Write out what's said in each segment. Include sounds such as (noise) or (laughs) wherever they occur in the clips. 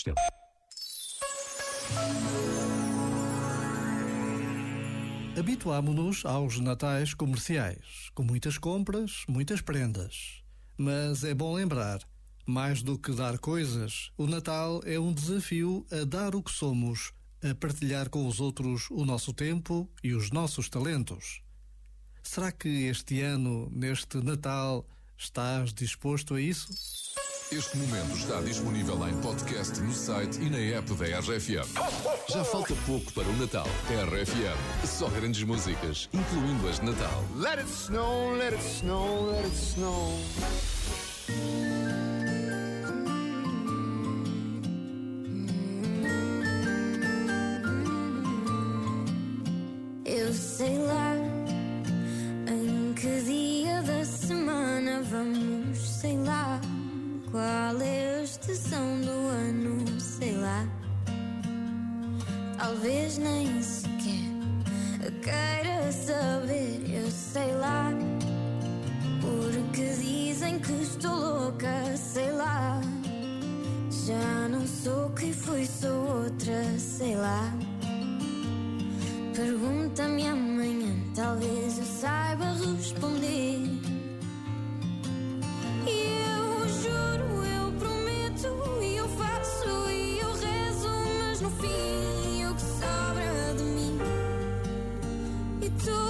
sistema. Habituámo-nos aos natais comerciais, com muitas compras, muitas prendas. Mas é bom lembrar, mais do que dar coisas, o Natal é um desafio a dar o que somos, a partilhar com os outros o nosso tempo e os nossos talentos. Será que este ano, neste Natal, estás disposto a isso? Este momento está disponível em podcast no site e na app da RFM. Já falta pouco para o Natal. RFM, só grandes músicas, incluindo as de Natal. Let it snow, let it snow, let it snow. Estação do ano, sei lá. Talvez nem sequer queira saber, eu sei lá. Porque dizem que estou louca, sei lá. Já não sou E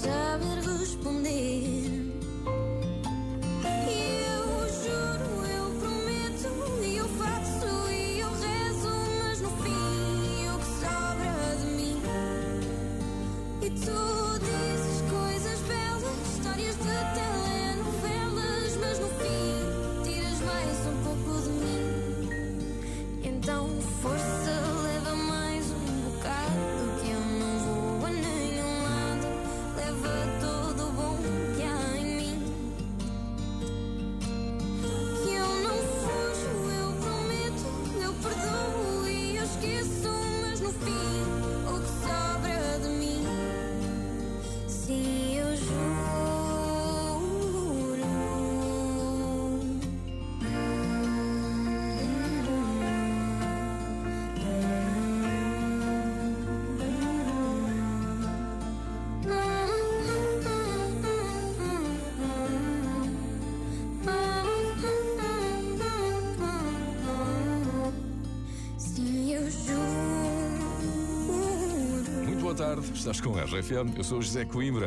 saber responder. Eu juro, eu prometo, e eu faço, e eu rezo, mas no fim o que sobra de mim. E tu tarde, estás com a RFM, eu sou o José Coimbra.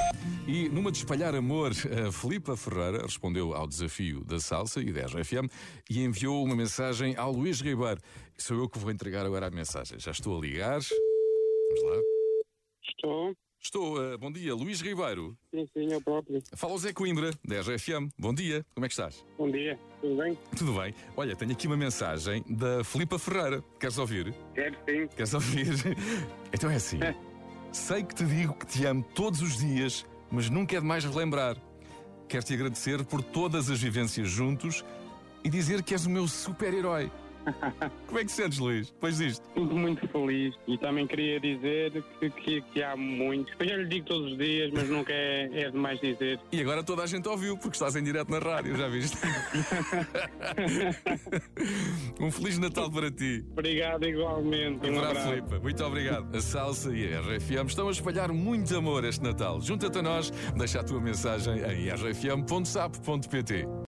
E numa de espalhar amor, a Filipa Ferreira respondeu ao desafio da salsa e da RFM e enviou uma mensagem ao Luís Ribeiro. Sou eu que vou entregar agora a mensagem. Já estou a ligar. Vamos lá. Estou. Estou, eh, bom dia, Luís Ribeiro. Sim, sim, eu próprio. Fala o Zé Coimbra, da RFM. Bom dia, como é que estás? Bom dia, tudo bem? Tudo bem? Olha, tenho aqui uma mensagem da Filipa Ferreira. Queres ouvir? Quero sim. Queres ouvir? (laughs) Então é assim. Sei que te digo que te amo todos os dias, mas nunca é demais relembrar. Quero te agradecer por todas as vivências juntos e dizer que és o meu super-herói. (laughs) Como é que te sentes, Luís? Depois disto. Tudo muito feliz. E também queria dizer que, que, que há muitos. Eu já lhe digo todos os dias, mas nunca é, é demais dizer. E agora toda a gente ouviu, porque estás em direto na rádio, já viste? (laughs) um Feliz Natal para ti. Obrigado igualmente. Um abraço. Filipa, muito obrigado. A Salsa e a RFM estão a espalhar muito amor este Natal. Junta-te a nós, deixa a tua mensagem em rfm.sap.pt.